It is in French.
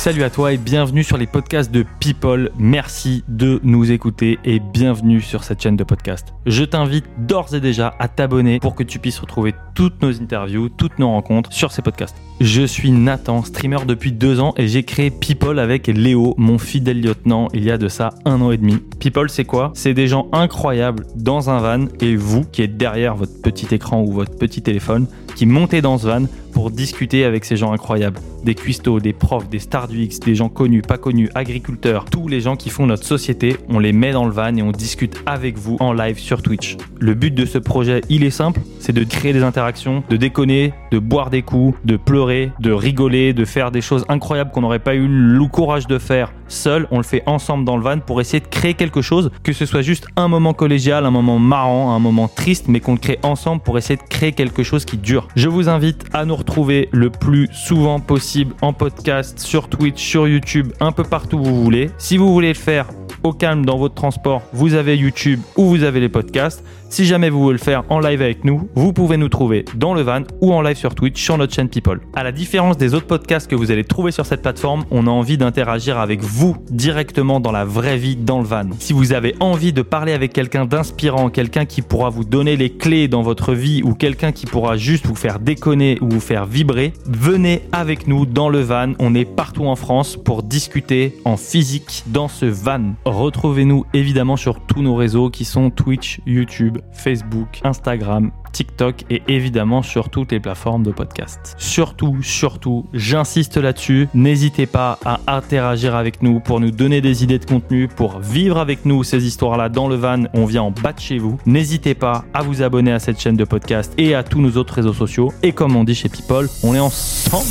Salut à toi et bienvenue sur les podcasts de People. Merci de nous écouter et bienvenue sur cette chaîne de podcast. Je t'invite d'ores et déjà à t'abonner pour que tu puisses retrouver toutes nos interviews, toutes nos rencontres sur ces podcasts. Je suis Nathan, streamer depuis deux ans et j'ai créé People avec Léo, mon fidèle lieutenant, il y a de ça un an et demi. People, c'est quoi? C'est des gens incroyables dans un van et vous qui êtes derrière votre petit écran ou votre petit téléphone qui montez dans ce van pour discuter avec ces gens incroyables. Des cuistots, des profs, des stars du X, des gens connus, pas connus, agriculteurs, tous les gens qui font notre société, on les met dans le van et on discute avec vous en live sur Twitch. Le but de ce projet, il est simple, c'est de créer des interactions, de déconner, de boire des coups, de pleurer, de rigoler, de faire des choses incroyables qu'on n'aurait pas eu le courage de faire seul, on le fait ensemble dans le van pour essayer de créer quelque chose, que ce soit juste un moment collégial, un moment marrant, un moment triste, mais qu'on le crée ensemble pour essayer de créer quelque chose qui dure. Je vous invite à nous retrouver le plus souvent possible en podcast, sur Twitch, sur YouTube, un peu partout où vous voulez. Si vous voulez le faire au calme dans votre transport, vous avez YouTube ou vous avez les podcasts. Si jamais vous voulez le faire en live avec nous, vous pouvez nous trouver dans le van ou en live sur Twitch sur notre chaîne People. À la différence des autres podcasts que vous allez trouver sur cette plateforme, on a envie d'interagir avec vous directement dans la vraie vie dans le van. Si vous avez envie de parler avec quelqu'un d'inspirant, quelqu'un qui pourra vous donner les clés dans votre vie ou quelqu'un qui pourra juste vous faire déconner ou vous faire vibrer, venez avec nous dans le van. On est partout en France pour discuter en physique dans ce van. Retrouvez-nous évidemment sur tous nos réseaux qui sont Twitch, Facebook, Instagram, TikTok et évidemment sur toutes les plateformes de podcast. Surtout, surtout, j'insiste là-dessus, n'hésitez pas à interagir avec nous pour nous donner des idées de contenu, pour vivre avec nous ces histoires-là dans le van, on vient en bas de chez vous. N'hésitez pas à vous abonner à cette chaîne de podcast et à tous nos autres réseaux sociaux. Et comme on dit chez People, on est ensemble.